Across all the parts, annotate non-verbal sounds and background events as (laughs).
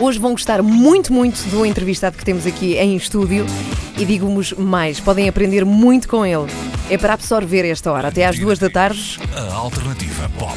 Hoje vão gostar muito, muito do entrevistado que temos aqui em estúdio e digo-vos mais, podem aprender muito com ele. É para absorver esta hora, até às duas da tarde. A alternativa pop.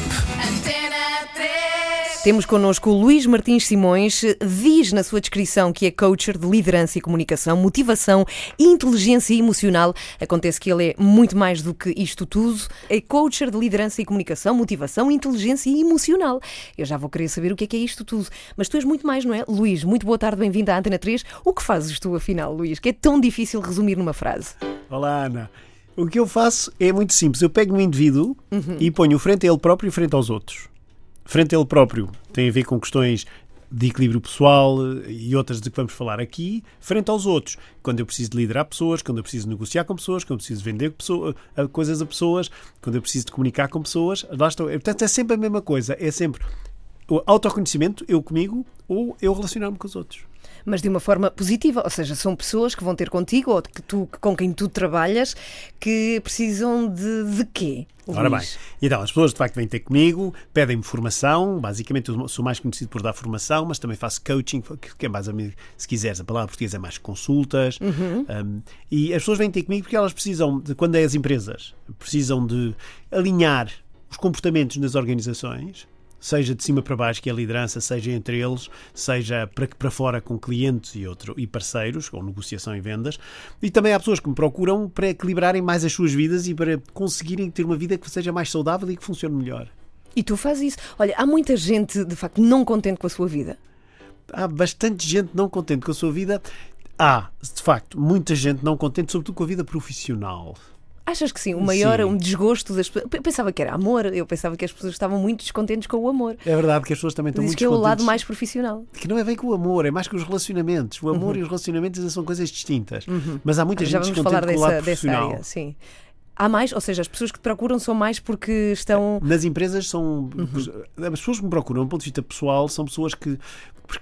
Temos connosco o Luís Martins Simões, diz na sua descrição que é coacher de liderança e comunicação, motivação e inteligência emocional. Acontece que ele é muito mais do que isto tudo. É coacher de liderança e comunicação, motivação, inteligência e emocional. Eu já vou querer saber o que é que é isto tudo. Mas tu és muito mais, não é? Luís, muito boa tarde, bem-vindo à Antena 3. O que fazes tu, afinal, Luís? Que é tão difícil resumir numa frase. Olá, Ana. O que eu faço é muito simples. Eu pego um indivíduo e ponho frente a ele próprio e frente aos outros. Frente a ele próprio tem a ver com questões de equilíbrio pessoal e outras de que vamos falar aqui, frente aos outros. Quando eu preciso de liderar pessoas, quando eu preciso negociar com pessoas, quando eu preciso vender a- coisas a pessoas, quando eu preciso de comunicar com pessoas, lá estou. Portanto, é sempre a mesma coisa. É sempre o autoconhecimento, eu comigo, ou eu relacionar-me com os outros. Mas de uma forma positiva, ou seja, são pessoas que vão ter contigo ou que tu, com quem tu trabalhas que precisam de, de quê? Ora bem, Luís? então as pessoas de facto vêm ter comigo, pedem-me formação, basicamente eu sou mais conhecido por dar formação, mas também faço coaching, que é mais ou menos, se quiseres, a palavra portuguesa é mais consultas. Um, e as pessoas vêm ter comigo porque elas precisam, de, quando é as empresas, precisam de alinhar os comportamentos nas organizações, seja de cima para baixo, que é a liderança, seja entre eles, seja para, para fora com clientes e, outro, e parceiros, com negociação e vendas. E também há pessoas que me procuram para equilibrarem mais as suas vidas e para conseguirem ter uma vida que seja mais saudável e que funcione melhor. E tu fazes isso. Olha, há muita gente, de facto, não contente com a sua vida. Há bastante gente não contente com a sua vida. Há, de facto, muita gente não contente, sobretudo com a vida profissional. Achas que sim? O maior Sim. um desgosto das pessoas. Eu pensava que era amor, eu pensava que as pessoas estavam muito descontentes com o amor. É verdade que as pessoas também estão Diz muito que é o lado descontentes. mais profissional. Que não é bem com o amor, é mais com os relacionamentos. O amor e os relacionamentos são coisas distintas. Mas há muita Uhum. Já gente vamos falar descontente com o dessa, lado dessa profissional. área, sim. Há mais, ou seja, as pessoas que te procuram são mais porque estão. Nas empresas são. Uhum. As pessoas que me procuram, do ponto de vista pessoal, são pessoas que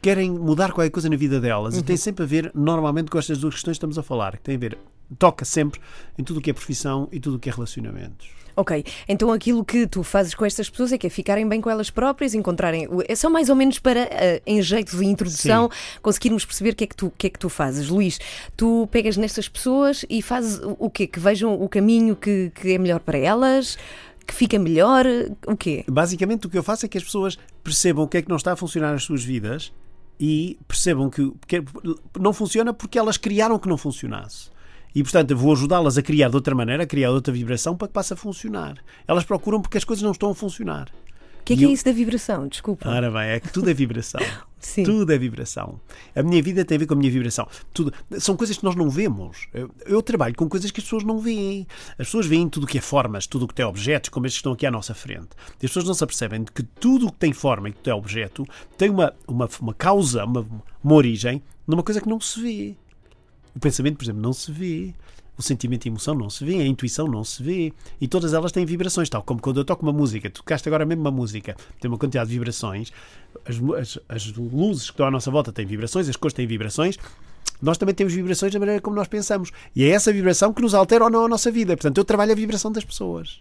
querem mudar qualquer coisa na vida delas. Uhum. E tem sempre a ver, normalmente, com estas duas questões que estamos a falar. Que tem a ver, toca sempre em tudo o que é profissão e tudo o que é relacionamentos. Ok, então aquilo que tu fazes com estas pessoas é que é ficarem bem com elas próprias, encontrarem. É só mais ou menos para, eh, em jeito de introdução, conseguirmos perceber o que, é que tu, que é que tu fazes. Luís, tu pegas nestas pessoas e fazes o- o quê? Que vejam o caminho que, que é melhor para elas, que fica melhor, o quê? Basicamente, o que eu faço é que as pessoas percebam o que é que não está a funcionar nas suas vidas e percebam que, que não funciona porque elas criaram que não funcionasse. E, portanto, vou ajudá-las a criar de outra maneira, a criar outra vibração para que passe a funcionar. Elas procuram porque as coisas não estão a funcionar. O que é que é eu- isso da vibração? Desculpa. Ora bem, é que tudo é vibração. (laughs) Sim. Tudo é vibração. A minha vida tem a ver com a minha vibração. Tudo. São coisas que nós não vemos. Eu, eu trabalho com coisas que as pessoas não veem. As pessoas veem tudo o que é formas, tudo o que tem objetos, como estes que estão aqui à nossa frente. E as pessoas não se apercebem de que tudo o que tem forma e que tem objeto tem uma, uma, uma causa, uma, uma origem numa coisa que não se vê. O pensamento, por exemplo, não se vê. O sentimento e a emoção não se vê, a intuição não se vê. E todas elas têm vibrações, tal como quando eu toco uma música. Tocaste agora mesmo uma música, tem uma quantidade de vibrações. As, as- as luzes que estão à nossa volta têm vibrações, as cores têm vibrações. Nós também temos vibrações da maneira como nós pensamos. E é essa vibração que nos altera ou não a nossa vida. Portanto, eu trabalho a vibração das pessoas.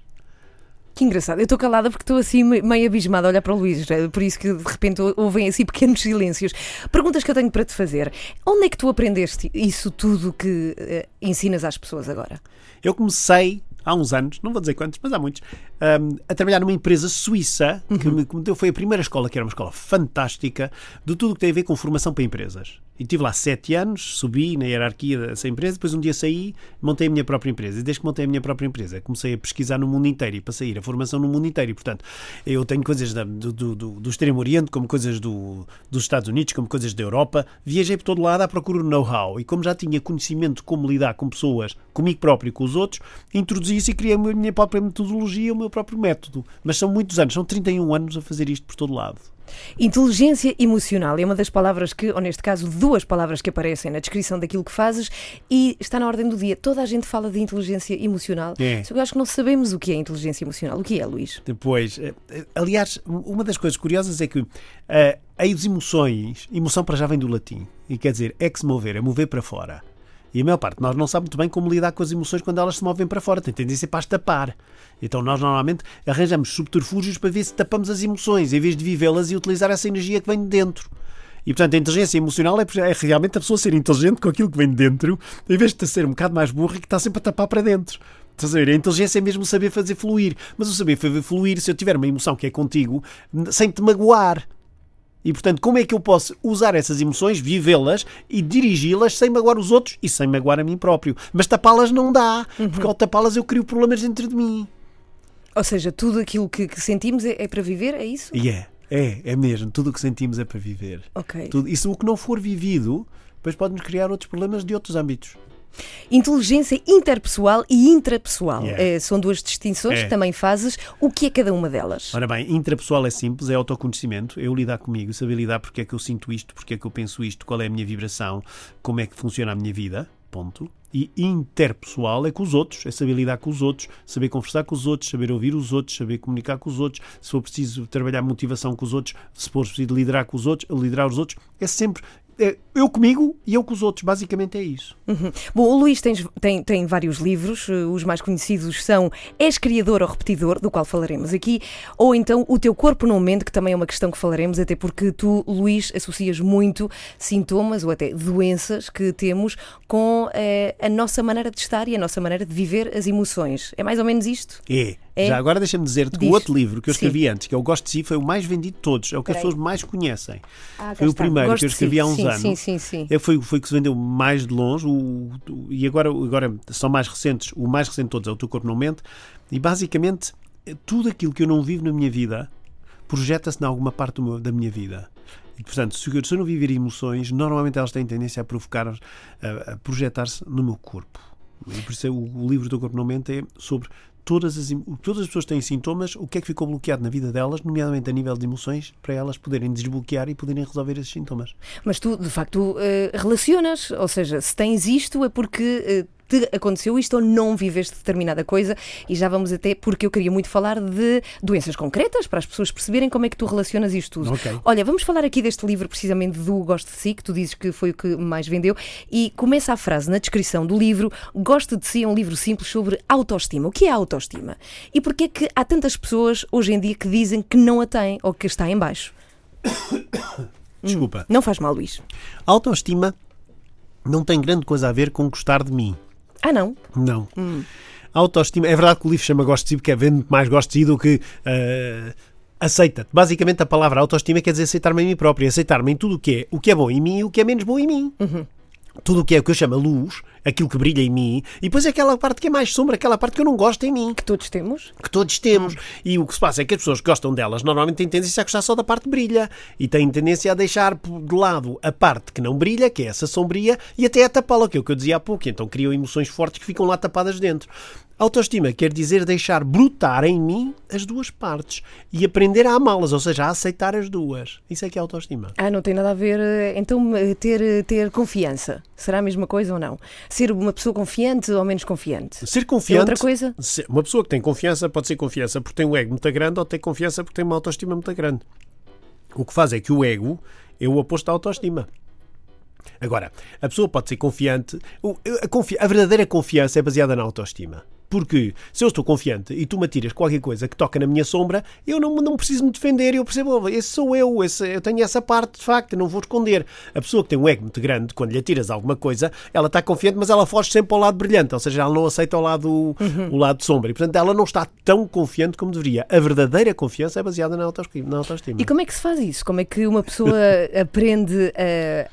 Que engraçado. Eu estou calada porque estou assim me- meio abismada a olhar para o Luís. É Por isso que de repente ou- ouvem assim (laughs) pequenos silêncios. Perguntas que eu tenho para te fazer. Onde é que tu aprendeste isso tudo que eh, ensinas às pessoas agora? Eu comecei há uns anos, não vou dizer quantos, mas há muitos, hum, a trabalhar numa empresa suíça que me que me deu, foi a primeira escola, que era uma escola fantástica, de tudo o que tem a ver com formação para empresas. E estive lá sete anos, subi na hierarquia dessa empresa, depois um dia saí, montei a minha própria empresa. E desde que montei a minha própria empresa, comecei a pesquisar no mundo inteiro e para sair a formação no mundo inteiro. E, portanto, eu tenho coisas da- do, do, do, do Extremo Oriente, como coisas do, dos Estados Unidos, como coisas da Europa. Viajei por todo lado à procura de know-how. E como já tinha conhecimento de como lidar com pessoas, comigo próprio e com os outros, introduzi isso e criei a minha própria metodologia, o meu próprio método. Mas são muitos anos, são 31 anos a fazer isto por todo lado. Inteligência emocional é uma das palavras que, ou neste caso, duas palavras que aparecem na descrição daquilo que fazes e está na ordem do dia. Toda a gente fala de inteligência emocional. É. Só que eu acho que não sabemos o que é inteligência emocional. O que é, Luís? Depois, eh, eh, aliás, uma das coisas curiosas é que eh, as emoções, emoção para já vem do latim, e quer dizer ex mover, é mover para fora. E a maior parte de nós não sabe muito bem como lidar com as emoções quando elas se movem para fora. Tem tendência para as tapar. Então nós normalmente arranjamos subterfúgios para ver se tapamos as emoções, em vez de vivê-las e utilizar essa energia que vem de dentro. E, portanto, a inteligência emocional é, é realmente a pessoa ser inteligente com aquilo que vem de dentro, em vez de ser um bocado mais burra e que está sempre a tapar para dentro. Estás a ver? A inteligência é mesmo saber fazer fluir. Mas o saber fazer fluir, se eu tiver uma emoção que é contigo, sem te magoar. E portanto, como é que eu posso usar essas emoções, vivê-las e dirigi-las sem magoar os outros e sem magoar a mim próprio? Mas tapá-las não dá, uhum. porque ao tapá-las eu crio problemas dentro de mim. Ou seja, tudo aquilo que, que sentimos é, é, para viver, é isso? E yeah, é, é, é mesmo. Tudo o que sentimos é para viver. Ok. Tudo, isso o que não for vivido, depois pode-nos criar outros problemas de outros âmbitos. Inteligência interpessoal e intrapessoal. Yeah. É, são duas distinções é. que também fazes. O que é cada uma delas? Ora bem, intrapessoal é simples, é autoconhecimento. Eu lidar comigo, saber lidar porque é que eu sinto isto, porque é que eu penso isto, qual é a minha vibração, como é que funciona a minha vida. Ponto. E interpessoal é com os outros, é saber lidar com os outros, saber conversar com os outros, saber ouvir os outros, saber comunicar com os outros, se for preciso trabalhar motivação com os outros, se for preciso liderar com os outros, liderar os outros. É sempre eu comigo e eu com os outros, basicamente é isso. Uhum. Bom, o Luís tem, tem, tem vários livros, eh, os mais conhecidos são És Criador ou Repetidor, do qual falaremos aqui, ou então O Teu Corpo Não Mente, que também é uma questão que falaremos, até porque tu, Luís, associas muito sintomas ou até doenças que temos com eh, a nossa maneira de estar e a nossa maneira de viver as emoções. É mais ou menos isto? É. É? Já agora deixa-me dizer-te que o outro livro que eu escrevi Sim. antes, que é o Gosto de Si, foi o mais vendido de todos. É o que Peraí. as pessoas mais conhecem. Ah, foi o primeiro Gosto que eu escrevi si. há uns sim, anos. Sim, sim, sim. É, foi, foi que se vendeu mais de longe. O, o, e agora, agora são mais recentes. O mais recente de todos é O Teu Corpo Não Mente. E basicamente, tudo aquilo que eu não vivo na minha vida projeta-se em alguma parte meu, da minha vida. E, portanto, se eu, não viver emoções, normalmente elas têm tendência a provocar, a, a projetar-se no meu corpo. E por isso é, o, o livro do Corpo Não Mente é sobre todas as, todas as pessoas têm sintomas, o que é que ficou bloqueado na vida delas, nomeadamente a nível de emoções, para elas poderem desbloquear e poderem resolver esses sintomas. Mas tu, de facto, uh, relacionas, ou seja, se tens isto é porque uh, te aconteceu isto ou não viveste determinada coisa e já vamos até, porque eu queria muito falar de doenças concretas para as pessoas perceberem como é que tu relacionas isto tudo. Okay. Olha, vamos falar aqui deste livro precisamente do Gosto de Si, que tu dizes que foi o que mais vendeu e começa a frase na descrição do livro Gosto de Si é um livro simples sobre autoestima. O que é autoestima? E porquê é que há tantas pessoas hoje em dia que dizem que não a têm ou que está em baixo? (coughs) Desculpa. Hum, não faz mal, Luís. Autoestima não tem grande coisa a ver com gostar de mim. Ah, não? Não. Hum. Autoestima. É verdade que o livro chama Gosto de Si porque é vendo mais Gosto de Si do que. Uh, aceita-te. Basicamente, a palavra autoestima quer dizer aceitar-me a mim próprio, aceitar-me em tudo o que é, o que é bom em mim e o que é menos bom em mim. Uhum tudo o que é o que eu chamo luz, aquilo que brilha em mim, e depois é aquela parte que é mais sombra, aquela parte que eu não gosto em mim. Que todos temos. Que todos temos. E o que se passa é que as pessoas que gostam delas normalmente têm tendência a gostar só da parte que brilha e têm tendência a deixar de lado a parte que não brilha, que é essa sombria, e até a tapá-la, que é o que eu dizia há pouco. Então criam emoções fortes que ficam lá tapadas dentro. Autoestima quer dizer deixar brotar em mim as duas partes e aprender a amá-las, ou seja, a aceitar as duas. Isso é que é autoestima. Ah, não tem nada a ver. Eh, então, eh, ter, eh, ter confiança. Será a mesma coisa ou não? Ser uma pessoa confiante ou menos confiante? Ser confiante. É outra coisa? Uma pessoa que tem confiança pode ser confiança porque tem um ego muito grande ou tem confiança porque tem uma autoestima muito grande. O que faz é que o ego é o oposto à autoestima. Agora, a pessoa pode ser confiante. A, a verdadeira confiança é baseada na autoestima. Porque se eu estou confiante e tu me atiras qualquer coisa que toca na minha sombra, eu não, não preciso me defender. Eu percebo, oh, esse sou eu, esse, eu tenho essa parte de facto, não vou esconder. A pessoa que tem um ego muito grande, quando lhe atiras alguma coisa, ela está confiante, mas ela foge sempre ao lado brilhante, ou seja, ela não aceita o lado, uhum. o lado de sombra. E portanto, ela não está tão confiante como deveria. A verdadeira confiança é baseada na autoestima. Na autoestima. E como é que se faz isso? Como é que uma pessoa (laughs) aprende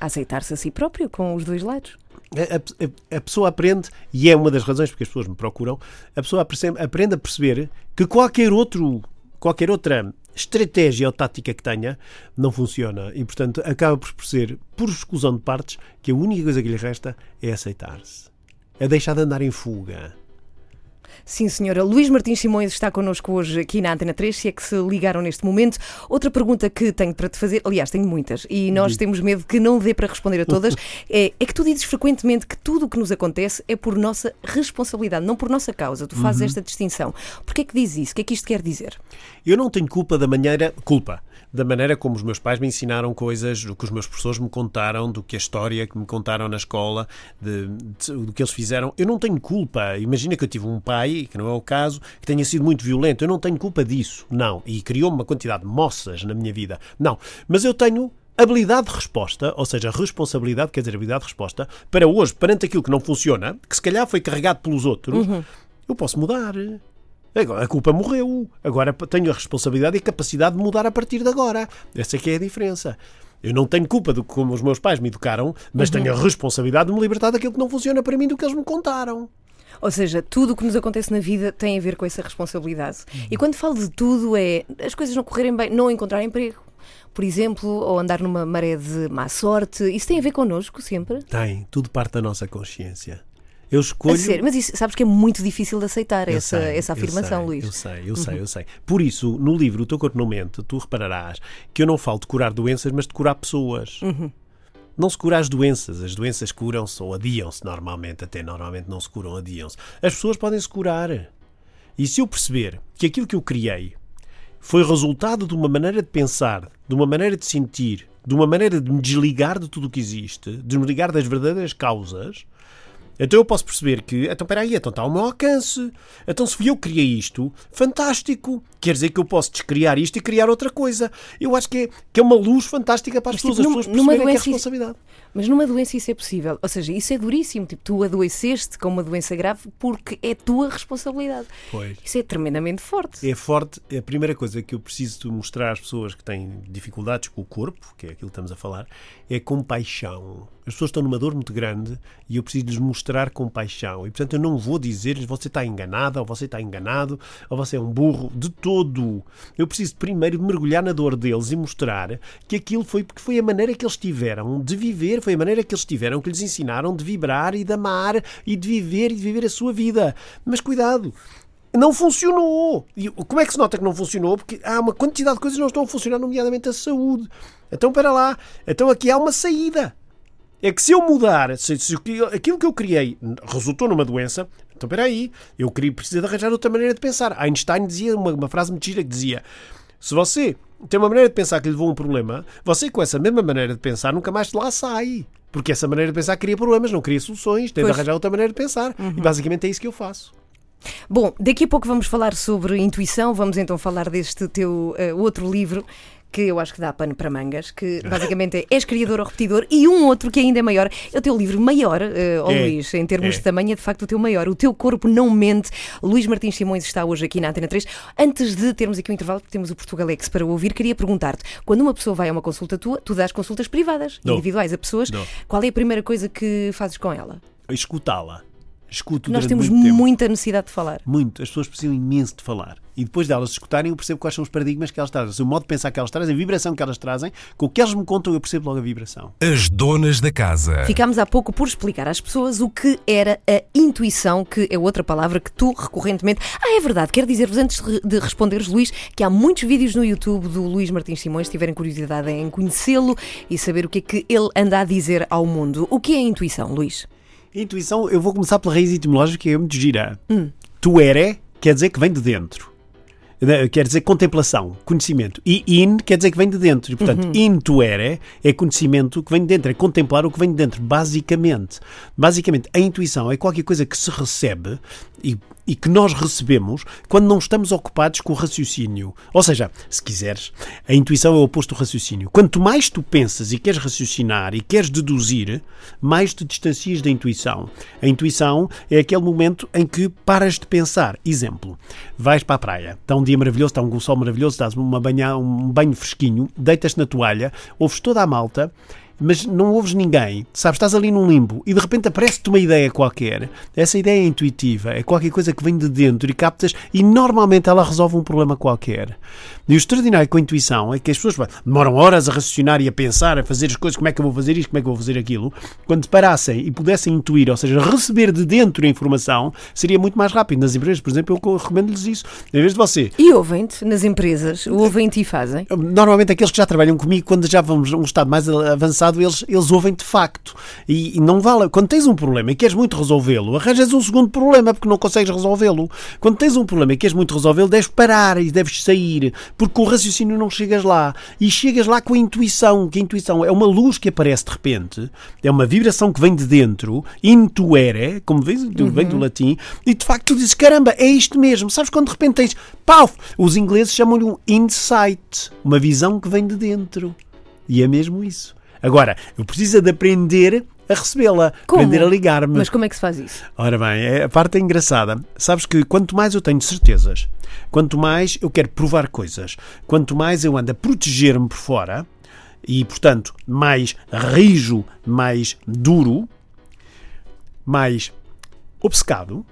a aceitar-se a si próprio com os dois lados? A, a, a, pessoa aprende, e é uma das razões porque as pessoas me procuram, a pessoa aprende a perceber que qualquer outro, qualquer outra estratégia ou tática que tenha não funciona e, portanto, acaba por ser, por exclusão de partes, que a única coisa que lhe resta é aceitar-se. É deixar de andar em fuga. Sim, senhora. Luís Martins Simões está connosco hoje aqui na Antena 3, se é que se ligaram neste momento. Outra pergunta que tenho para te fazer, aliás, tenho muitas, e nós temos medo que não dê para responder a todas, (laughs) é, é, que tu dizes frequentemente que tudo o que nos acontece é por nossa responsabilidade, não por nossa causa. Tu fazes uhum. esta distinção. Porquê é que dizes isso? O que é que isto quer dizer? Eu não tenho culpa da maneira... Culpa da maneira como os meus pais me ensinaram coisas, do que os meus professores me contaram, do que a história que me contaram na escola, de, de, do que eles fizeram. Eu não tenho culpa. Imagina que eu tive um pai, que não é o caso, que tenha sido muito violento. Eu não tenho culpa disso. Não. E criou-me uma quantidade de moças na minha vida. Não. Mas eu tenho habilidade de resposta, ou seja, responsabilidade, quer dizer, habilidade de resposta, para hoje, perante aquilo que não funciona, que se calhar foi carregado pelos outros, uhum. eu posso mudar. Agora, a culpa morreu. Agora tenho a responsabilidade e a capacidade de mudar a partir de agora. Essa é que é a diferença. Eu não tenho culpa do como os meus pais me educaram, mas uhum. tenho a responsabilidade de me libertar daquilo que não funciona para mim do que eles me contaram. Ou seja, tudo o que nos acontece na vida tem a ver com essa responsabilidade. Uhum. E quando falo de tudo, é as coisas não correrem bem, não encontrar emprego, por exemplo, ou andar numa maré de má sorte. Isso tem a ver connosco sempre? Tem, tudo parte da nossa consciência. Eu escolho. Sério, mas isso, sabes que é muito difícil de aceitar essa, sei, essa afirmação, eu sei, Luís. Eu sei, eu sei, uhum. eu sei. Por isso, no livro O Teu Corpo Não Mente, tu repararás que eu não falo de curar doenças, mas de curar pessoas. Uhum. Não se cura as doenças. As doenças curam-se ou adiam-se normalmente, até normalmente não se curam, adiam-se. As pessoas podem se curar. E se eu perceber que aquilo que eu criei foi resultado de uma maneira de pensar, de uma maneira de sentir, de uma maneira de me desligar de tudo o que existe, de me ligar das verdadeiras causas, então eu posso perceber que, então espera aí, então está ao meu alcance. Então se fui eu que criei isto, fantástico. Quer dizer que eu posso descriar isto e criar outra coisa. Eu acho que é, que é uma luz fantástica para as pessoas, tipo, as pessoas perceberem numa doença, que é responsabilidade. Mas numa doença isso é possível. Ou seja, isso é duríssimo. Tipo, tu adoeceste com uma doença grave porque é tua responsabilidade. Pois. Isso é tremendamente forte. É forte. A primeira coisa que eu preciso mostrar às pessoas que têm dificuldades com o corpo, que é aquilo que estamos a falar, é compaixão. As pessoas estão numa dor muito grande e eu preciso lhes mostrar compaixão. E, portanto, eu não vou dizer-lhes você está enganada, ou você está enganado, ou você é um burro, de todo. Eu preciso primeiro mergulhar na dor deles e mostrar que aquilo foi porque foi a maneira que eles tiveram de viver, foi a maneira que eles tiveram que lhes ensinaram de vibrar e de amar e de viver e de viver a sua vida. Mas cuidado, não funcionou. E como é que se nota que não funcionou? Porque há uma quantidade de coisas que não estão a funcionar, nomeadamente a saúde. Então, para lá. Então, aqui há uma saída. É que se eu mudar, se, se aquilo que eu criei resultou numa doença, então espera aí, eu queria, preciso de arranjar outra maneira de pensar. Einstein dizia uma, uma frase muito gira que dizia: se você tem uma maneira de pensar que lhe levou um problema, você com essa mesma maneira de pensar nunca mais de lá sai. Porque essa maneira de pensar cria problemas, não cria soluções, tem pois. de arranjar outra maneira de pensar. Uhum. E basicamente é isso que eu faço. Bom, daqui a pouco vamos falar sobre intuição, vamos então falar deste teu uh, outro livro que eu acho que dá pano para mangas, que (laughs) basicamente é És Criador ou Repetidor, e um outro que ainda é maior, é o teu livro maior, uh, oh é, Luís, em termos é. de tamanho, é de facto o teu maior. O teu corpo não mente. Luís Martins Simões está hoje aqui na Antena 3. Antes de termos aqui o um intervalo, temos o Portugalex para ouvir, queria perguntar-te: quando uma pessoa vai a uma consulta tua, tu dás consultas privadas, não. individuais a pessoas, não. qual é a primeira coisa que fazes com ela? Escutá-la escuto Nós temos muita necessidade de falar. Muito. As pessoas precisam imenso de falar. E depois delas escutarem, eu percebo quais são os paradigmas que elas trazem, o modo de pensar que elas trazem, a vibração que elas trazem. Com o que elas me contam, eu percebo logo a vibração. As donas da casa. Ficámos há pouco por explicar às pessoas o que era a intuição, que é outra palavra que tu recorrentemente. Ah, é verdade. Quero dizer-vos, antes de responderes, Luís, que há muitos vídeos no YouTube do Luís Martins Simões. Se tiverem curiosidade em conhecê-lo e saber o que é que ele anda a dizer ao mundo. O que é a intuição, Luís? Intuição, eu vou começar pela raiz etimológica, que é muito gira. Hum. Tuere quer dizer que vem de dentro. Quer dizer contemplação, conhecimento. E in quer dizer que vem de dentro. E, portanto, uhum. intuere é conhecimento que vem de dentro, é contemplar o que vem de dentro, basicamente. Basicamente, a intuição é qualquer coisa que se recebe e e que nós recebemos quando não estamos ocupados com o raciocínio. Ou seja, se quiseres, a intuição é o oposto do raciocínio. Quanto mais tu pensas e queres raciocinar e queres deduzir, mais te distancias da intuição. A intuição é aquele momento em que paras de pensar. Exemplo, vais para a praia, está um dia maravilhoso, está um sol maravilhoso, dás uma banha, um banho fresquinho, deitas na toalha, ouves toda a malta mas não ouves ninguém, sabes, estás ali num limbo e de repente aparece-te uma ideia qualquer. Essa ideia é intuitiva, é qualquer coisa que vem de dentro e captas e normalmente ela resolve um problema qualquer. E o extraordinário com a intuição é que as pessoas demoram horas a raciocinar e a pensar, a fazer as coisas, como é que eu vou fazer isto, como é que eu vou fazer aquilo. Quando parassem e pudessem intuir, ou seja, receber de dentro a informação, seria muito mais rápido. Nas empresas, por exemplo, eu recomendo-lhes isso. Em vez de você. E ouvem-te nas empresas? Ouvem-te e fazem? Normalmente aqueles que já trabalham comigo, quando já vamos a um estado mais avançado, eles, eles ouvem de facto. E, e não vale. Quando tens um problema e queres muito resolvê-lo, arranjas um segundo problema porque não consegues resolvê-lo. Quando tens um problema e queres muito resolvê-lo, deves parar e deves sair porque com o raciocínio não chegas lá. E chegas lá com a intuição, que a intuição é uma luz que aparece de repente, é uma vibração que vem de dentro, intuere, como vês, uhum. vem do latim, e de facto tu dizes, caramba, é isto mesmo. Sabes quando de repente tens, pau, os ingleses chamam-lhe um insight, uma visão que vem de dentro. E é mesmo isso. Agora, eu preciso de aprender a recebê-la, aprender a ligar-me. Mas como é que se faz isso? Ora bem, é- a parte é engraçada. Sabes que quanto mais eu tenho certezas, quanto mais eu quero provar coisas, quanto mais eu ando a proteger-me por fora e, portanto, mais rijo, mais duro, mais obcecado,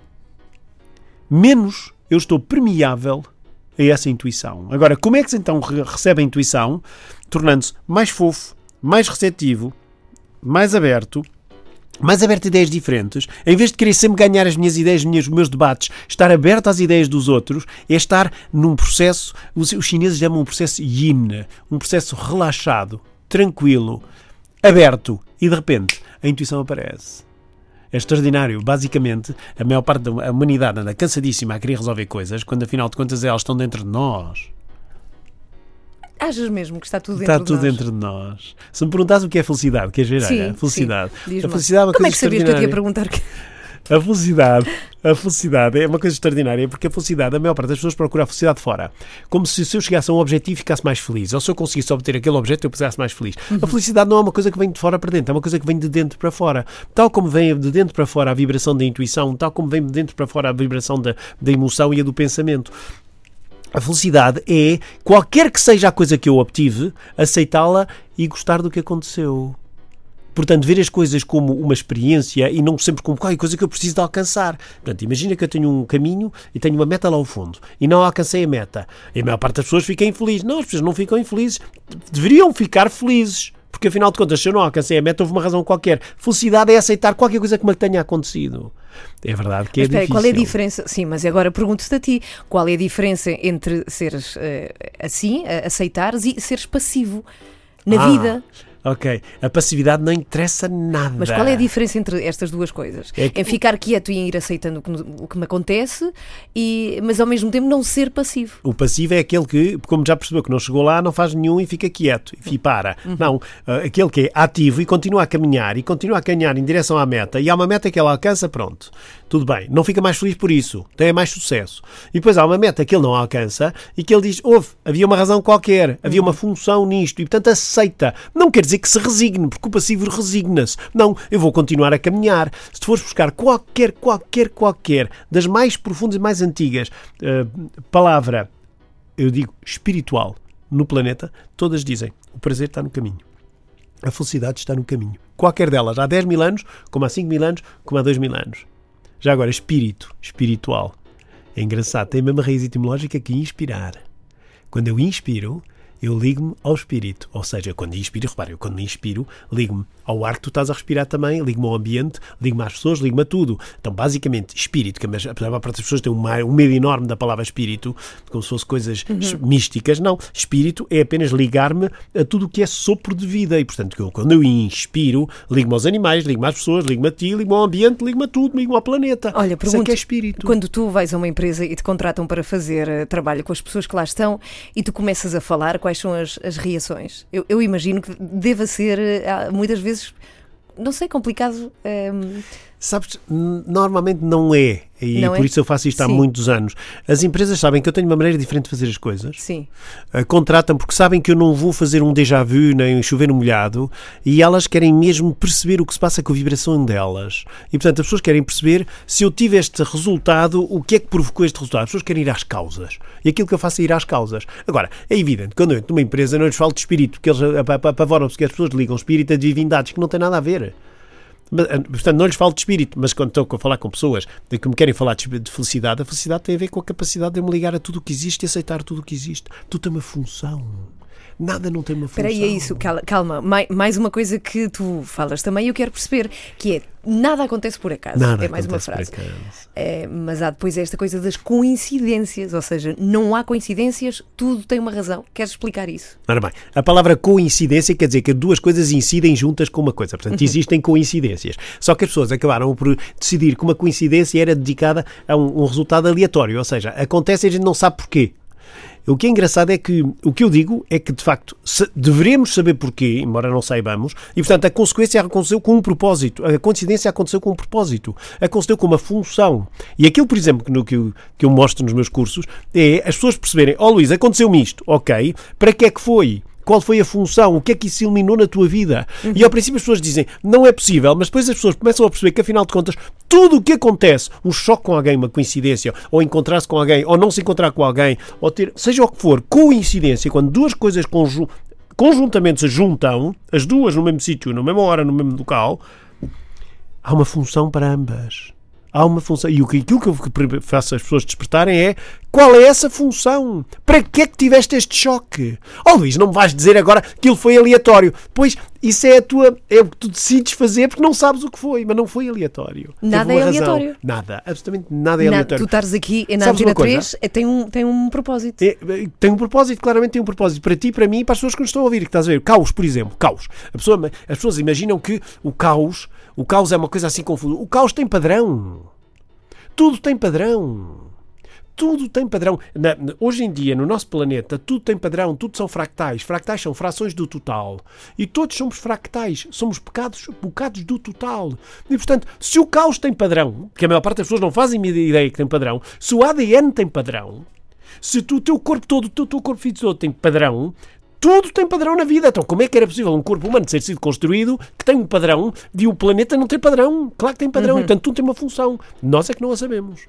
menos eu estou permeável a essa intuição. Agora, como é que se então re- recebe a intuição? Tornando-se mais fofo, mais receptivo, mais aberto, mais aberto a ideias diferentes, em vez de querer sempre ganhar as minhas ideias, os meus, debates, estar aberto às ideias dos outros, é estar num processo, os, os chineses chamam um processo yin, um processo relaxado, tranquilo, aberto, e de repente a intuição aparece. É extraordinário. Basicamente, a maior parte da humanidade anda cansadíssima a querer resolver coisas, quando afinal de contas elas estão dentro de nós. Achas mesmo que está tudo dentro Está de tudo nós? dentro de nós. Se me perguntas o que é felicidade, queres ver? Sim, Olha, felicidade. sim. A felicidade é uma Como é coisa que sabias que eu te ia perguntar? A felicidade, a felicidade é uma coisa extraordinária porque a felicidade, a maior parte das pessoas procura a felicidade fora. Como se, se eu chegasse a um objetivo ficasse mais feliz. Ou se eu conseguisse obter aquele objeto eu ficasse mais feliz. A felicidade não é uma coisa que vem de fora para dentro, é uma coisa que vem de dentro para fora. Tal como vem de dentro para fora a vibração da intuição, tal como vem de dentro para fora a vibração da, da emoção e a do pensamento. A felicidade é, qualquer que seja a coisa que eu obtive, aceitá-la e gostar do que aconteceu. Portanto, ver as coisas como uma experiência e não sempre como qualquer coisa que eu preciso de alcançar. Portanto, imagina que eu tenho um caminho e tenho uma meta lá ao fundo e não alcancei a meta. E a maior parte das pessoas fica infeliz. Não, as pessoas não ficam infelizes. Deveriam ficar felizes. Porque afinal de contas, se eu não alcancei a meta, houve uma razão qualquer. Felicidade é aceitar qualquer coisa que me tenha acontecido. É verdade que é Mas espera, aí, difícil. qual é a diferença? Sim, mas agora pergunto-te a ti: qual é a diferença entre seres eh, assim, a- aceitares, e seres passivo na Ah, vida? Ok. A passividade não interessa nada. Mas qual é a diferença entre estas duas coisas? É que- Em ficar quieto e ir aceitando o que, o que me acontece, e, mas ao mesmo tempo não ser passivo. O passivo é aquele que, como já percebeu que não chegou lá, não faz nenhum e fica quieto e para. Não, ah, aquele que é ativo e continua a caminhar e continua a caminhar em direção à meta e há uma meta que ele alcança, pronto. Tudo bem. Não fica mais feliz por isso. Tem mais sucesso. E depois há uma meta que ele não alcança e que ele diz: houve, havia uma razão qualquer, havia uma função nisto e, portanto, aceita. Não quer dizer que se resigne, porque o passivo resigna-se. Não, eu vou continuar a caminhar. Se tu fores buscar qualquer, qualquer, qualquer das mais profundas e mais antigas ah, palavra eu digo espiritual, no planeta, todas dizem o prazer está no caminho. A felicidade está no caminho. Qualquer delas, há 10 mil anos, como há 5 mil anos, como há 2 mil anos. Já agora, espírito, espiritual. É engraçado, tem a mesma raiz etimológica que inspirar. Quando eu inspiro, eu ligo-me ao espírito. Ou seja, quando inspiro, repare, eu quando me inspiro, ligo-me ao ar que tu estás a respirar também, ligo-me ao ambiente, ligo-me às pessoas, ligo-me a tudo. Então, basicamente, espírito, que apesar de as pessoas têm um, medo enorme da palavra espírito, como se fossem coisas místicas, não. Espírito é apenas ligar-me a tudo o que é sopro de vida. E, portanto, eu, quando eu inspiro, ligo-me aos animais, ligo-me às pessoas, ligo-me a ti, ligo-me ao ambiente, ligo-me a tudo, ligo-me ao planeta. Olha, Isso é pergunto, que é espírito. quando tu vais a uma empresa e te contratam para fazer eh, trabalho com as pessoas que lá estão e tu começas a falar, quais são as, as reações? Eu, eu imagino que deva ser, eh, muitas vezes, não sei, complicado. ehm, Sabes, normalmente não é. E Não por é? isso eu faço isto há Sim. muitos anos. As empresas sabem que eu tenho uma maneira diferente de fazer as coisas. sim. Uh, contratam porque sabem que eu não vou fazer um déjà vu nem chover no molhado e elas querem mesmo perceber o que se passa com a vibração delas. E portanto as pessoas querem perceber se eu tive este resultado, o que é que provocou este resultado. As pessoas querem ir às causas. E aquilo que eu faço é ir às causas. Agora, é evidente, quando eu entro numa empresa não lhes falo de espírito, porque eles ap- ap- apavoram-se que as pessoas ligam espírito a divindades que não tem nada a ver. Eh, Portanto, não lhes falo de espírito, mas quando estou a falar com pessoas de que me querem falar de de felicidade, a felicidade tem a ver com a capacidade de eu me ligar a tudo o que existe e aceitar tudo o que existe. Tudo tem uma função. Nada não tem uma função. Espera aí, é isso, cal- calma. Mai- Mais uma coisa que tu falas também, eu quero perceber, que é nada acontece por acaso. Nada é mais uma frase. É, mas há depois esta coisa das coincidências, ou seja, não há coincidências, tudo tem uma razão. Queres explicar isso? Ora bem, a palavra coincidência quer dizer que duas coisas incidem juntas com uma coisa. Portanto, (laughs) existem coincidências. Só que as pessoas acabaram por decidir que uma coincidência era dedicada a um, um resultado aleatório. Ou seja, acontece e a gente não sabe porquê. O que é engraçado é que o que eu digo é que, de facto, devemos saber porquê, embora não saibamos, e, portanto, a consequência aconteceu com um propósito. A coincidência aconteceu com um propósito. Aconteceu com uma função. E aquilo, por exemplo, que, no- que, eu, que eu mostro nos meus cursos é as pessoas perceberem: ó Luís, aconteceu-me isto, ok, para que é que foi? Qual foi a função, o que é que isso eliminou na tua vida. E ao princípio as pessoas dizem, não é possível, mas depois as pessoas começam a perceber que afinal de contas, tudo o que acontece, um choque com alguém, uma coincidência, ou encontrar-se com alguém, ou não se encontrar com alguém, ou ter, seja o que for, coincidência, quando duas coisas conju conjuntamente se juntam, as duas no mesmo sítio, na mesma hora, no mesmo local, há uma função para ambas. Há uma função. E aquilo que eu faço as pessoas despertarem é qual é essa função? Para que é que tiveste este choque? Oh Luís, não me vais dizer agora que aquilo foi aleatório. Pois isso é a tua. É o que tu decides fazer porque não sabes o que foi, mas não foi aleatório. Nada é aleatório. Razão. Nada, absolutamente nada é nada, aleatório. Tu estares aqui na Antena 3 é, tem um, tem um propósito. É, tem um propósito, claramente tem um propósito para ti, para mim e para as pessoas que nos estão a ouvir. Que estás a ver? Caos, por exemplo, caos. Pessoa, as pessoas imaginam que o caos o caos é uma coisa assim confusa. O caos tem padrão. Tudo tem padrão. Tudo tem padrão. Na, hoje em dia, no nosso planeta, tudo tem padrão, tudo são fractais. Fractais são frações do total. E todos somos fractais, somos pecados, bocados do total. E, portanto, se o caos tem padrão, que a maior parte das pessoas não fazem ideia que tem padrão, se o ADN tem padrão, se tu, o teu corpo todo, o teu, teu corpo físico todo tem padrão, tudo tem padrão na vida. Então, como é que era possível um corpo humano ter sido construído que tem um padrão e o planeta não tem padrão? Claro que tem padrão. Uhum. Portanto, tudo tem uma função. Nós é que não a sabemos.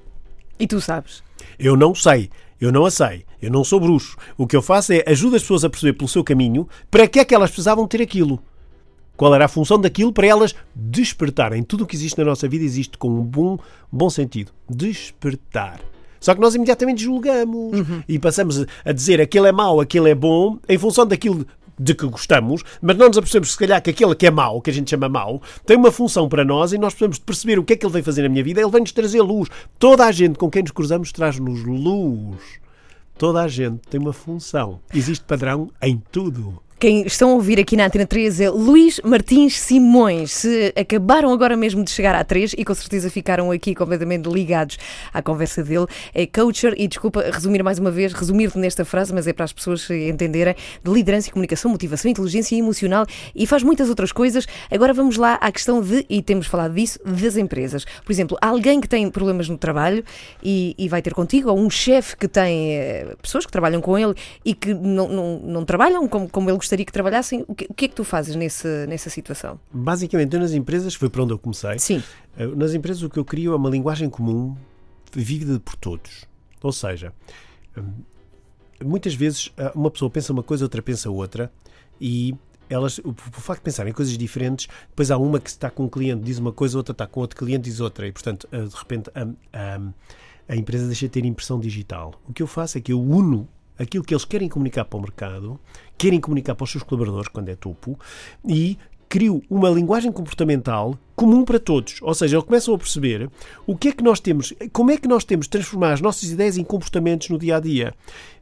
E tu sabes? Eu não sei. Eu não a sei. Eu não sou bruxo. O que eu faço é ajudo as pessoas a perceber pelo seu caminho para que é que elas precisavam ter aquilo. Qual era a função daquilo para elas despertarem? Tudo o que existe na nossa vida existe com um bom, bom sentido. Despertar. Só que nós imediatamente julgamos uhum. e passamos a dizer aquele é mau, aquele é bom, em função daquilo de que gostamos, mas não nos apercebemos se calhar que aquele que é mau, que a gente chama mau, tem uma função para nós e nós precisamos de perceber o que é que ele vem fazer na minha vida. Ele vem-nos trazer luz. Toda a gente com quem nos cruzamos traz-nos luz. Toda a gente tem uma função. Existe padrão em tudo. Quem estão a ouvir aqui na Antena 3 é Luís Martins Simões. Se acabaram agora mesmo de chegar à 3 e com certeza ficaram aqui completamente ligados à conversa dele, é coacher e desculpa resumir mais uma vez, resumir-te nesta frase, mas é para as pessoas entenderem, de liderança e comunicação, motivação, inteligência emocional e faz muitas outras coisas. Agora vamos lá à questão de, e temos falado disso, das empresas. Por exemplo, alguém que tem problemas no trabalho e, e vai ter contigo, ou um chefe que tem eh, pessoas que trabalham com ele e que não, não, não trabalham como, como ele gostaria que trabalhassem. O que, o que é que tu fazes nesse, nessa situação? Basicamente, eu nas empresas, foi para onde eu comecei. Sim. Eh, nas empresas o que eu crio é uma linguagem comum vivida por todos. Ou seja, hum, muitas vezes eh, uma pessoa pensa uma coisa, outra pensa outra e elas, o, facto de pensarem em coisas diferentes, depois há uma que está com um cliente diz uma coisa, outra está com outro cliente diz outra, e portanto, eh, de repente, a, a, a empresa deixa de ter impressão digital. O que eu faço é que eu uno aquilo que eles querem comunicar para o mercado, querem comunicar para os seus colaboradores, quando é topo, e crio uma linguagem comportamental comum para todos. Ou seja, eles começam a perceber o que é que nós temos, como é que nós temos de transformar as nossas ideias em comportamentos no dia a dia,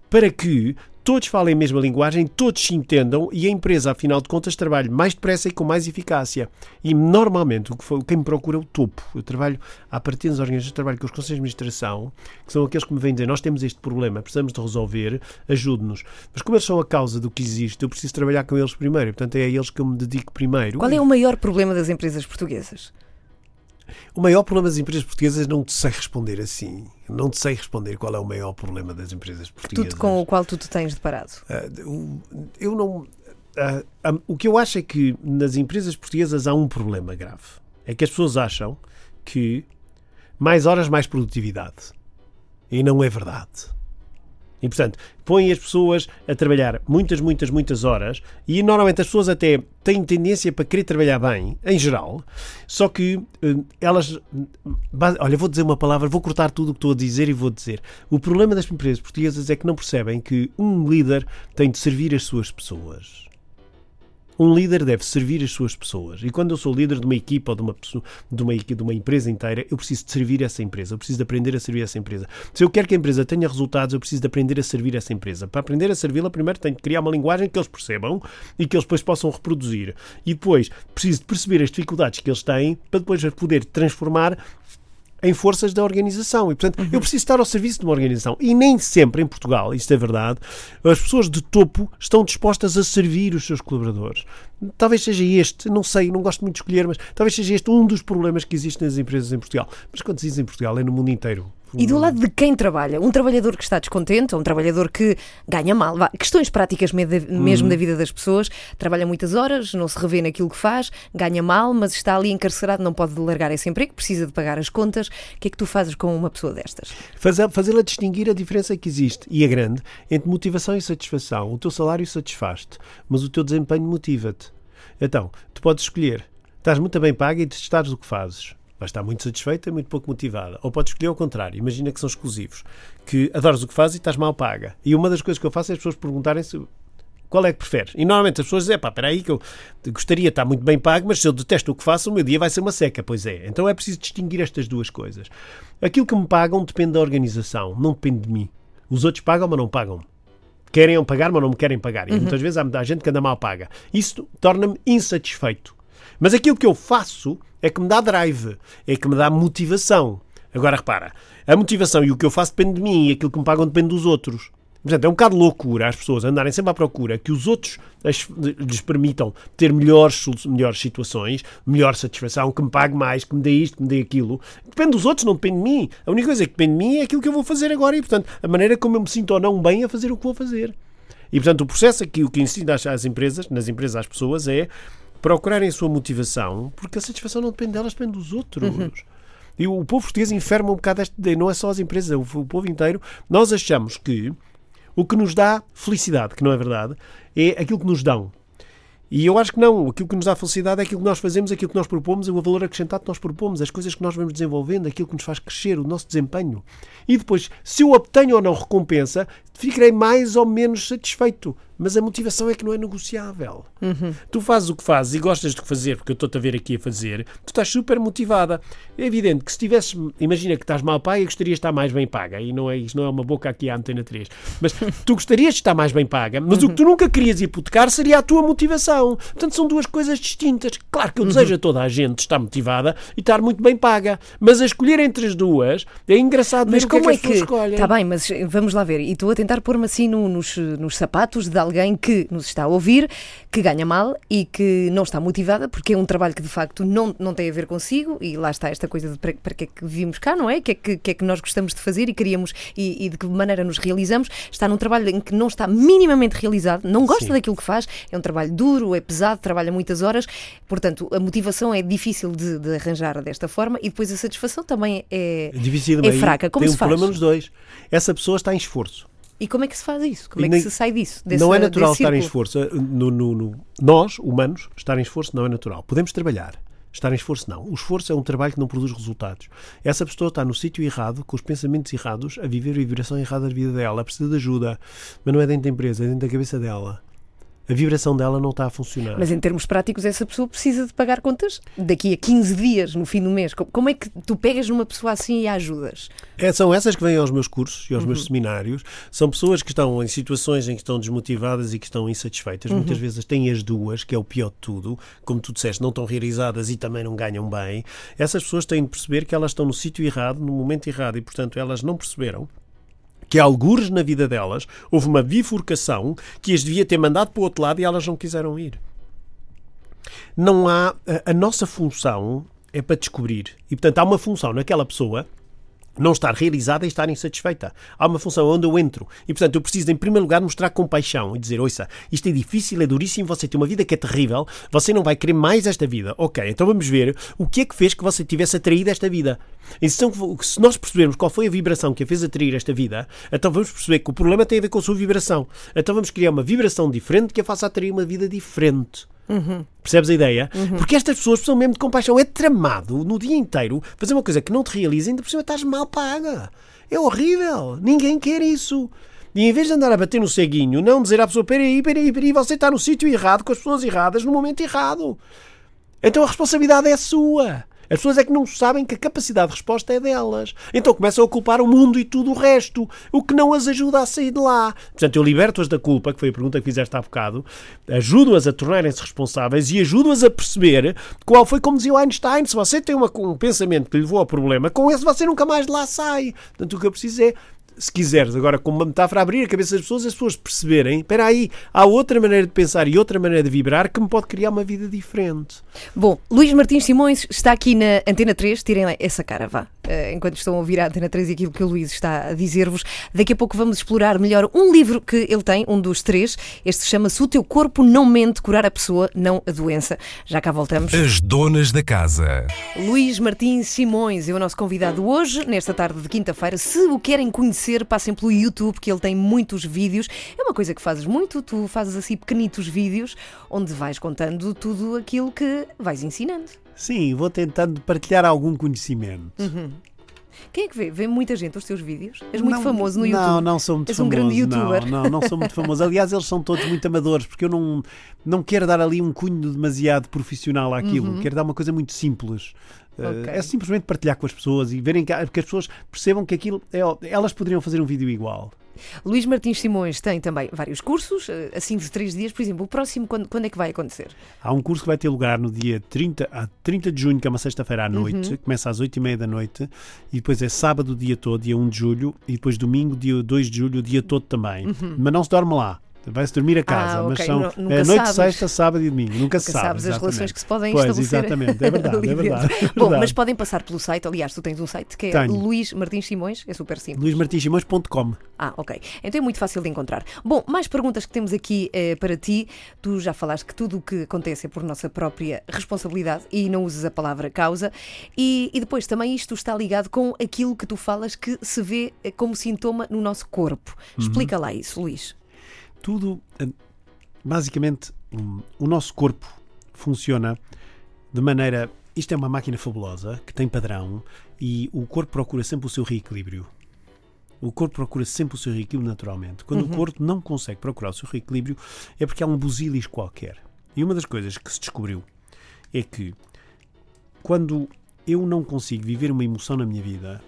para que todos falem a mesma linguagem, todos se entendam e a empresa, afinal de contas, trabalhe mais depressa e com mais eficácia. E normalmente o que foi, quem me procura é o topo. Eu trabalho a partir das organizações, trabalho com os conselhos de administração, que são aqueles que me vêm dizer: nós temos este problema, precisamos de resolver, ajude-nos. Mas como eles são a causa do que existe, eu preciso trabalhar com eles primeiro. Portanto, é a eles que eu me dedico primeiro. Qual é o maior problema das empresas portuguesas? O maior problema das empresas portuguesas não te sei responder assim. Não te sei responder qual é o maior problema das empresas portuguesas. Tudo com o qual tu te tens deparado? Uh, eu não. Uh, um, o que eu acho é que nas empresas portuguesas há um problema grave. É que as pessoas acham que mais horas, mais produtividade. E não é verdade. E, portanto, põem as pessoas a trabalhar muitas, muitas, muitas horas e normalmente as pessoas até têm tendência para querer trabalhar bem, em geral, só que eh, elas. Olha, vou dizer uma palavra, vou cortar tudo o que estou a dizer e vou dizer. O problema das empresas portuguesas é que não percebem que um líder tem de servir as suas pessoas. Um líder deve servir as suas pessoas. E quando eu sou líder de uma equipa ou de uma, pessoa, de uma, de uma empresa inteira, eu preciso de servir essa empresa. Eu preciso de aprender a servir essa empresa. Se eu quero que a empresa tenha resultados, eu preciso de aprender a servir essa empresa. Para aprender a servi-la, primeiro tenho de criar uma linguagem que eles percebam e que eles depois possam reproduzir. E depois preciso de perceber as dificuldades que eles têm para depois poder transformar em forças da organização. E, portanto, uhum. eu preciso estar ao serviço de uma organização. E nem sempre em Portugal, isto é verdade, as pessoas de topo estão dispostas a servir os seus colaboradores. Talvez seja este, não sei, não gosto muito de escolher, mas talvez seja este um dos problemas que existem nas empresas em Portugal. Mas quando se diz em Portugal, é no mundo inteiro E do lado de quem trabalha? Um trabalhador que está descontente, ou um trabalhador que ganha mal, vá, questões práticas mesmo da vida das pessoas, trabalha muitas horas, não se revê naquilo que faz, ganha mal, mas está ali encarcerado, não pode largar esse emprego, precisa de pagar as contas. O que é que tu fazes com uma pessoa destas? Fazê-la distinguir a diferença que existe, e é grande, entre motivação e satisfação. O teu salário satisfaz-te, mas o teu desempenho motiva-te. Então, tu podes escolher. Estás muito bem paga e detestares o que fazes vais estar muito satisfeita, muito pouco motivada. Ou podes escolher ao contrário, imagina que são exclusivos, que adoras o que fazes e estás mal paga. E uma das coisas que eu faço é as pessoas perguntarem-se qual é que preferes? E normalmente as pessoas dizem, pá, espera aí que eu gostaria de estar muito bem pago, mas se eu detesto o que faço, o meu dia vai ser uma seca. Pois é. Então é preciso distinguir estas duas coisas. Aquilo que me pagam depende da organização, não depende de mim. Os outros pagam, mas não pagam. Querem pagar, mas não me querem pagar. E uhum. muitas vezes há muita gente que anda mal paga. Isso torna-me insatisfeito. Mas aquilo que eu faço é que me dá drive, é que me dá motivação. Agora repara, a motivação e o que eu faço depende de mim e aquilo que me pagam depende dos outros. Portanto, é um bocado loucura as pessoas andarem sempre à procura que os outros lhes permitam ter melhores, melhores situações, melhor satisfação, que me pague mais, que me dê isto, que me dê aquilo. Depende dos outros, não depende de mim. A única coisa que depende de mim é aquilo que eu vou fazer agora e, portanto, a maneira como eu me sinto ou não bem a fazer o que vou fazer. E, portanto, o processo aqui, o que ensina às empresas, nas empresas às pessoas, é procurarem a sua motivação, porque a satisfação não depende delas, depende dos outros. Uhum. E o povo português enferma um bocado esta ideia, não é só as empresas, é o, povo inteiro. Nós achamos que o que nos dá felicidade, que não é verdade, é aquilo que nos dão. E eu acho que não. Aquilo que nos dá felicidade é aquilo que nós fazemos, aquilo que nós propomos, o valor acrescentado que nós propomos, as coisas que nós vamos desenvolvendo, aquilo que nos faz crescer, o nosso desempenho. E depois, se eu obtenho ou não recompensa, ficarei mais ou menos satisfeito. Mas a motivação é que não é negociável. Uhum. Tu fazes o que fazes e gostas de fazer, porque eu estou-te a ver aqui a fazer, tu estás super motivada. É evidente que se tivesse, imagina que estás mal paga e gostarias de estar mais bem paga. E não é, isto não é uma boca aqui à antena 3. Mas (laughs) tu gostarias de estar mais bem paga, mas uhum. o que tu nunca querias hipotecar seria a tua motivação. Portanto, são duas coisas distintas. Claro que eu uhum. desejo a toda a gente estar motivada e estar muito bem paga, mas a escolher entre as duas é engraçado mas ver como é que, é que, que Está bem, mas vamos lá ver. E estou a tentar pôr-me assim no, nos, nos sapatos de alguém que nos está a ouvir, que ganha mal e que não está motivada, porque é um trabalho que de facto não, não tem a ver consigo, e lá está esta coisa de para, para que é que vivimos cá, não é? O que é que, que, é que nós gostamos de fazer e queríamos e, e, de que maneira nos realizamos. Está num trabalho em que não está minimamente realizado, não gosta Sim. daquilo que faz, é um trabalho duro, é pesado, trabalha muitas horas, portanto a motivação é difícil de, de arranjar desta forma e depois a satisfação também é, é, é fraca. Como tem se um faz? problema nos dois. Essa pessoa está em esforço. E como é que se faz isso? Como é que se sai disso? Desse, não é natural estar em esforço. No, no, no, nós, humanos, estar em esforço não é natural. Podemos trabalhar. Estar em esforço, não. O esforço é um trabalho que não produz resultados. Essa pessoa está no sítio errado, com os pensamentos errados, a viver a vibração errada da vida dela. Precisa de ajuda. Mas não é dentro da empresa, é dentro da cabeça dela a vibração dela não está a funcionar. Mas em termos práticos, essa pessoa precisa de pagar contas daqui a 15 dias, no fim do mês. Como é que tu pegas numa pessoa assim e a ajudas? É, são essas que vêm aos meus cursos e aos uhum. meus seminários. São pessoas que estão em situações em que estão desmotivadas e que estão insatisfeitas. Uhum. Muitas vezes têm as duas, que é o pior de tudo. Como tu disseste, não estão realizadas e também não ganham bem. Essas pessoas têm de perceber que elas estão no sítio errado, no momento errado e, portanto, elas não perceberam que algures na vida delas houve uma bifurcação que as devia ter mandado para o outro lado e elas não quiseram ir. Não há. A, a nossa função é para descobrir. E, portanto, há uma função naquela pessoa não estar realizada e estar insatisfeita. Há uma função onde eu entro. E, portanto, eu preciso, em primeiro lugar, mostrar compaixão e dizer: ouça, isto é difícil, é duríssimo, você tem uma vida que é terrível, você não vai querer mais esta vida. Ok, então vamos ver o que é que fez que você tivesse atraído esta vida. E se, se nós percebermos qual foi a vibração que a fez atrair esta vida, então vamos perceber que o problema tem a ver com a sua vibração. Então vamos criar uma vibração diferente que a faça atrair uma vida diferente. Uhum. Percebes a ideia? Uhum. Porque estas pessoas precisam mesmo de compaixão. É tramado no dia inteiro fazer uma coisa que não te realiza, ainda por cima estás mal paga. É horrível. Ninguém quer isso. E em vez de andar a bater no ceguinho, não dizer à pessoa: peraí, peraí, peraí, você está no sítio errado, com as pessoas erradas, no momento errado. Então a responsabilidade é sua. As pessoas é que não sabem que a capacidade de resposta é delas. Então começam a culpar o mundo e tudo o resto, o que não as ajuda a sair de lá. Portanto, eu liberto-as da culpa, que foi a pergunta que fizeste há bocado, ajudo-as a tornarem-se responsáveis e ajudo-as a perceber qual foi, como dizia o Einstein, se você tem uma, um pensamento que lhe levou ao problema, com esse você nunca mais de lá sai. Portanto, o que eu preciso é se quiseres, agora como uma metáfora, abrir a cabeça das pessoas, as pessoas perceberem, espera aí, há outra maneira de pensar e outra maneira de vibrar que me pode criar uma vida diferente. Bom, Luís Martins Simões está aqui na Antena 3, tirem lá essa cara, vá, eh, enquanto estão a ouvir a Antena 3 e aquilo que o Luís está a dizer-vos. Daqui a pouco vamos explorar melhor um livro que ele tem, um dos três. Este chama-se O Teu Corpo Não Mente, Curar a Pessoa, Não a Doença. Já cá voltamos. As donas da casa. Luís Martins Simões é o nosso convidado hoje, nesta tarde de quinta-feira. Se o querem conhecer, passem pelo YouTube, que ele tem muitos vídeos. É uma coisa que fazes muito, tu fazes assim pequenitos vídeos, onde vais contando tudo aquilo que vais ensinando. Sim, vou tentando partilhar algum conhecimento. Quem é que vê? Vê muita gente os teus vídeos? És muito Não- famoso no YouTube. Não, não sou muito És um famoso. grande youtuber. Não, não, não sou muito famoso. Aliás, eles são todos muito amadores, porque eu não, não quero dar ali um cunho demasiado profissional àquilo. Quero dar uma coisa muito simples. Uh, Uhum. Ok. É simplesmente partilhar com as pessoas e verem que, que as pessoas percebam que aquilo é, elas poderiam fazer um vídeo igual. Luís Martins Simões tem também vários cursos, eh, assim de três dias. Por exemplo, o próximo, quando, quando é que vai acontecer? Há um curso que vai ter lugar no dia 30, a 30 de junho, que é uma sexta-feira à noite, Uhum. começa às 8 e meia da noite, e depois é sábado o dia todo, dia 1 de julho, e depois domingo, dia 2 de julho, o dia todo também. Mas não se dorme lá. Vai-se dormir a casa, Uhum. Ah, mas ok. são é noite, sexta, sábado e domingo. Nunca, se Nunca sabe. sabes as exatamente. relações que se podem pois, estabelecer. Exatamente, é verdade, (laughs) é verdade. é Bom, verdade. mas podem passar pelo site. Aliás, tu tens um site que é Tenho. Luís Martins Simões, é super simples. luismartinsimões.com Ah, ok. Então é muito fácil de encontrar. Bom, mais perguntas que temos aqui eh, para ti. Tu já falaste que tudo o que acontece é por nossa própria responsabilidade e não usas a palavra causa. E, e depois também isto está ligado com aquilo que tu falas que se vê eh, como sintoma no nosso corpo. Uhum. Explica lá isso, Luís. Tudo, eh, basicamente, um, o nosso corpo funciona de maneira. Isto é uma máquina fabulosa que tem padrão e o corpo procura sempre o seu reequilíbrio. O corpo procura sempre o seu reequilíbrio naturalmente. Quando o corpo não consegue procurar o seu reequilíbrio é porque há um busilis qualquer. E uma das coisas que se descobriu é que quando eu não consigo viver uma emoção na minha vida,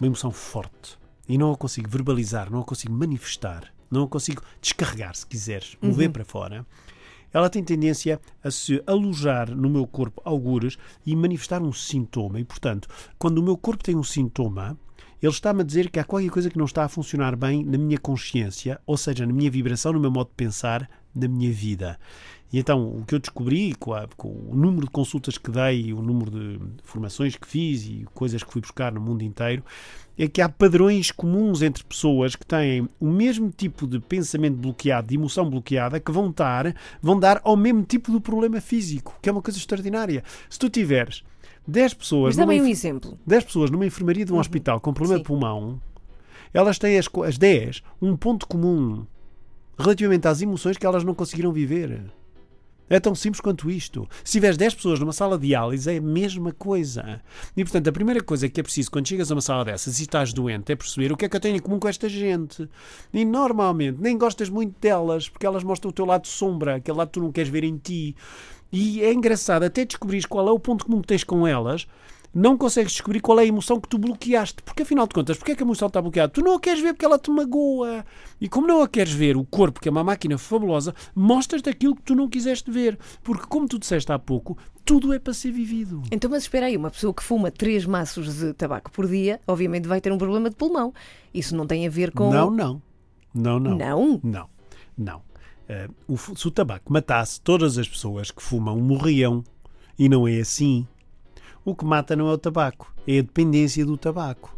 uma emoção forte, e não a consigo verbalizar, não a consigo manifestar, não consigo descarregar, se quiseres, mover para fora, ela tem tendência a se alojar no meu corpo algures e manifestar um sintoma. E, portanto, quando o meu corpo tem um sintoma, ele está-me a dizer que há qualquer coisa que não está a funcionar bem na minha consciência, ou seja, na minha vibração, no meu modo de pensar, na minha vida. E então, o que eu descobri com, a- com o número de consultas que dei, o número de formações que fiz e coisas que fui buscar no mundo inteiro, é que há padrões comuns entre pessoas que têm o mesmo tipo de pensamento bloqueado, de emoção bloqueada, que vão dar, vão dar ao mesmo tipo de problema físico, que é uma coisa extraordinária. Se tu tiveres 10 pessoas, Mas numa um exemplo. 10 pessoas numa enfermaria de um hospital com problema Sim. de pulmão, elas têm as, as 10 um ponto comum relativamente às emoções que elas não conseguiram viver. É tão simples quanto isto. Se tiveres 10 pessoas numa sala de diálise, é a mesma coisa. E, portanto, a primeira coisa que é preciso quando chegas a uma sala dessas e estás doente é perceber o que é que eu tenho em comum com esta gente. E, normalmente, nem gostas muito delas, porque elas mostram o teu lado sombra, aquele lado que tu não queres ver em ti. E é engraçado, até descobrires qual é o ponto comum que tens com elas, não consegues descobrir qual é a emoção que tu bloqueaste. Porque afinal de contas, porque é que a emoção está bloqueada? Tu não a queres ver porque ela te magoa. E como não a queres ver, o corpo, que é uma máquina fabulosa, mostras-te aquilo que tu não quiseste ver. Porque, como tu disseste há pouco, tudo é para ser vivido. Então, mas espera aí, uma pessoa que fuma três maços de tabaco por dia, obviamente vai ter um problema de pulmão. Isso não tem a ver com. Não, não. Não, não. Não? Não. Não. Eh, o se o tabaco matasse todas as pessoas que fumam, morriam. E não é assim. O que mata não é o tabaco, é a dependência do tabaco.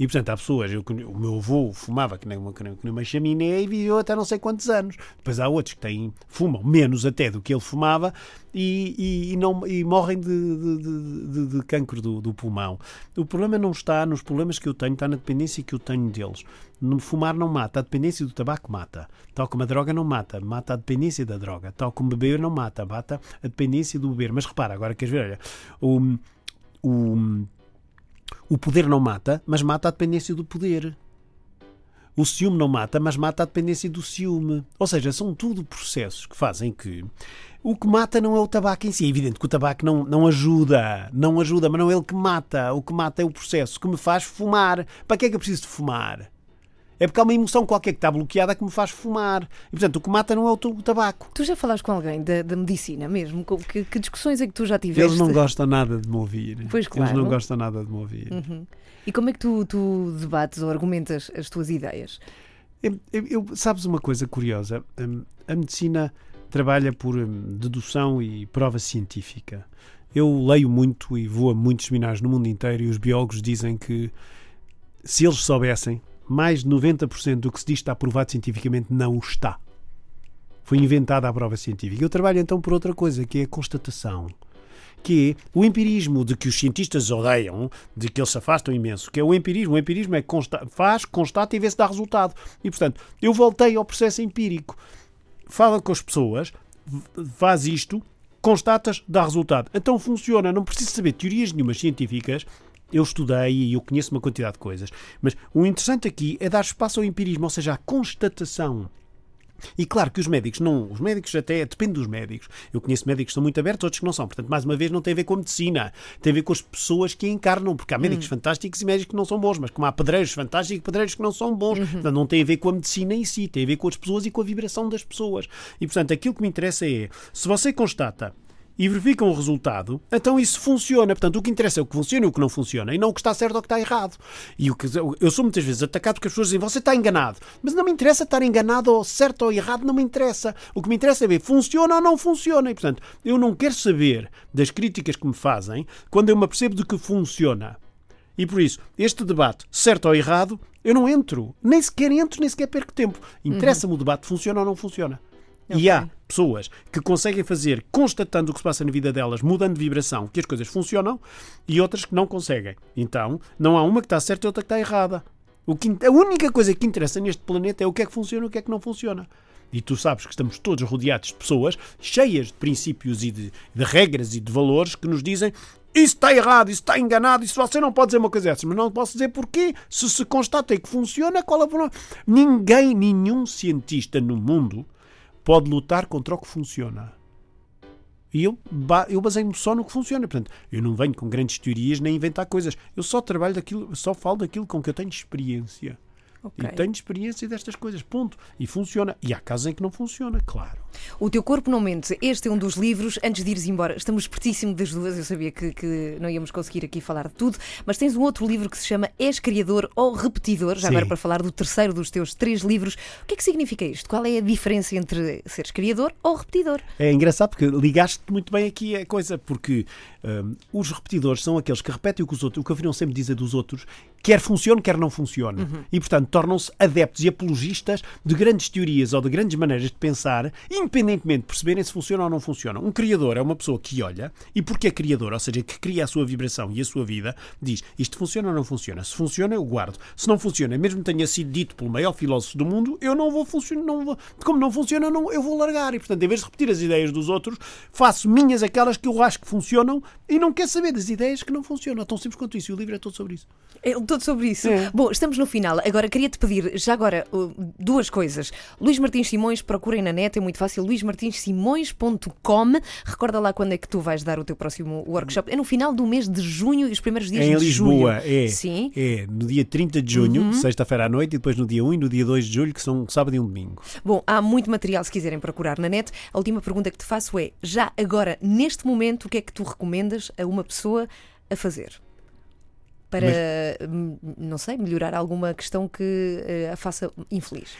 E, portanto, há pessoas, eu, o meu avô fumava que nem uma, que nem uma chaminé e viveu até não sei quantos anos. Depois há outros que têm, fumam menos até do que ele fumava e, e- e não, e morrem de, de, de- de- de cancro do, do pulmão. O problema não está nos problemas que eu tenho, está na dependência que eu tenho deles. No fumar não mata, a dependência do tabaco mata. Tal como a droga não mata, mata a dependência da droga. Tal como beber não mata, mata a dependência do beber. Mas repara, agora queres ver, olha, o, o, o poder não mata, mas mata a dependência do poder. O ciúme não mata, mas mata a dependência do ciúme. Ou seja, são tudo processos que fazem que o que mata não é o tabaco em si. É evidente que o tabaco não, não ajuda, não ajuda, mas não é ele que mata. O que mata é o processo que me faz fumar. Para que é que eu preciso de fumar? É porque há uma emoção qualquer que está bloqueada que me faz fumar. E, portanto, o que mata não é o, o tabaco. Tu já falaste com alguém da, da medicina mesmo? Que, que discussões é que tu já tiveste? Eles não gostam nada de me ouvir. Pois, Eles claro. não gostam nada de me ouvir. Uhum. E como é que tu, tu debates ou argumentas as tuas ideias? Eu, eu- eu- sabes uma coisa curiosa? Hum, A medicina trabalha por hum, dedução e prova científica. Eu leio muito e vou a muitos seminários no mundo inteiro e os biólogos dizem que se eles soubessem, mais de 90% do que se diz está provado cientificamente não o está. Foi inventada a prova científica. Eu trabalho então por outra coisa, que é a constatação. Que é o empirismo de que os cientistas odeiam, de que eles se afastam imenso, que é o empirismo. O empirismo é consta faz, constata e vê se dá resultado. E, portanto, eu voltei ao processo empírico. Fala com as pessoas, faz isto, constatas, dá resultado. Então funciona. Não preciso saber teorias nenhumas científicas. Eu estudei e eu conheço uma quantidade de coisas. Mas o interessante aqui é dar espaço ao empirismo, ou seja, à constatação. E claro que os médicos não, os médicos até depende dos médicos. Eu conheço médicos que são muito abertos, outros que não são. Portanto, mais uma vez, não tem a ver com a medicina, tem a ver com as pessoas que encarnam, porque há médicos fantásticos e médicos que não são bons, mas como há pedreiros fantásticos e pedreiros que não são bons. Portanto, não tem a ver com a medicina em si, tem a ver com as pessoas e com a vibração das pessoas. E portanto, aquilo que me interessa é, se você constata e verificam o resultado, então isso funciona. Portanto, o que interessa é o que funciona e o que não funciona, e não o que está certo ou o que está errado. E o que, eu sou muitas vezes atacado porque as pessoas dizem você está enganado. Mas não me interessa estar enganado ou certo ou errado, não me interessa. O que me interessa é ver funciona ou não funciona. E, portanto, eu não quero saber das críticas que me fazem quando eu me apercebo de que funciona. E por isso, este debate, certo ou errado, eu não entro. Nem sequer entro, nem sequer perco tempo. Interessa-me o debate, funciona ou não funciona. E há pessoas que conseguem fazer, constatando o que se passa na vida delas, mudando de vibração, que as coisas funcionam, e outras que não conseguem. Então, não há uma que está certa e outra que está errada. O que, a única coisa que interessa neste planeta é o que é que funciona e o que é que não funciona. E tu sabes que estamos todos rodeados de pessoas cheias de princípios e de, de regras e de valores que nos dizem isso está errado, isso está enganado, isso você não pode dizer uma coisa dessas, mas não posso dizer porquê. Se se constata que funciona, qual é o problema? Ninguém, nenhum cientista no mundo pode lutar contra o que funciona. E eu, eu baseio-me só no que funciona. Portanto, eu não venho com grandes teorias nem inventar coisas. Eu só trabalho daquilo, só falo daquilo com que eu tenho experiência. Ok. E tenho experiência destas coisas, ponto. E funciona. E há casos em que não funciona, claro. O Teu Corpo Não Mente, este é um dos livros. Antes de ires embora, estamos pertíssimo das duas. Eu sabia que, que não íamos conseguir aqui falar de tudo, mas tens um outro livro que se chama És Criador ou Repetidor, já Sim. agora para falar do terceiro dos teus três livros. O que é que significa isto? Qual é a diferença entre seres criador ou repetidor? É engraçado porque ligaste muito bem aqui a coisa, porque hum, os repetidores são aqueles que repetem o que os outros, o que a Avinão sempre diz é dos outros, quer funcione, quer não funcione. E, portanto, tornam-se adeptos e apologistas de grandes teorias ou de grandes maneiras de pensar, independentemente de perceberem se funciona ou não funciona. Um criador é uma pessoa que olha e, porque é criador, ou seja, que cria a sua vibração e a sua vida, diz isto funciona ou não funciona. Se funciona, eu guardo. Se não funciona, mesmo que tenha sido dito pelo maior filósofo do mundo, eu não vou funcionar. Não vou, como não funciona, não, eu vou largar. E, portanto, em vez de repetir as ideias dos outros, faço minhas aquelas que eu acho que funcionam e não quero saber das ideias que não funcionam. É tão simples quanto isso. E o livro é todo sobre isso. É todo sobre isso. É. Bom, estamos no final. Agora queria-te pedir, já agora, uh, duas coisas. Luís Martins Simões, procurem na net, é muito fácil. luismartinsimões.com. Recorda lá quando é que tu vais dar o teu próximo workshop. É no final do mês de junho e os primeiros dias É em de Lisboa, julho. é. Sim. É no dia 30 de junho, sexta-feira à noite, e depois no dia 1 e no dia 2 de julho, que são sábado e um domingo. Bom, há muito material se quiserem procurar na net. A última pergunta que te faço é: já agora, neste momento, o que é que tu recomendas a uma pessoa a fazer? Para, hum, não sei, melhorar alguma questão que eh, a faça infeliz.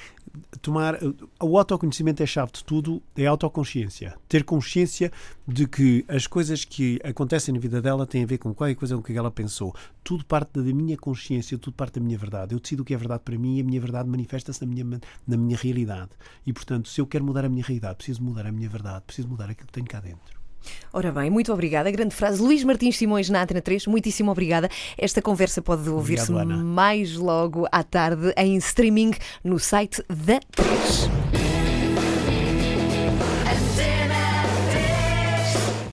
tomar o autoconhecimento é a chave de tudo, é a autoconsciência. Ter consciência de que as coisas que acontecem na vida dela têm a ver com qualquer coisa com que ela pensou. Tudo parte da minha consciência, tudo parte da minha verdade. Eu decido o que é verdade para mim e a minha verdade manifesta-se na minha, na minha realidade. E, portanto, se eu quero mudar a minha realidade, preciso mudar a minha verdade, preciso mudar aquilo que tenho cá dentro. Ora bem, muito obrigada. Grande frase. Luís Martins Simões na Antena 3, muitíssimo obrigada. Esta conversa pode ouvir-se mais logo à tarde em streaming no site da 3.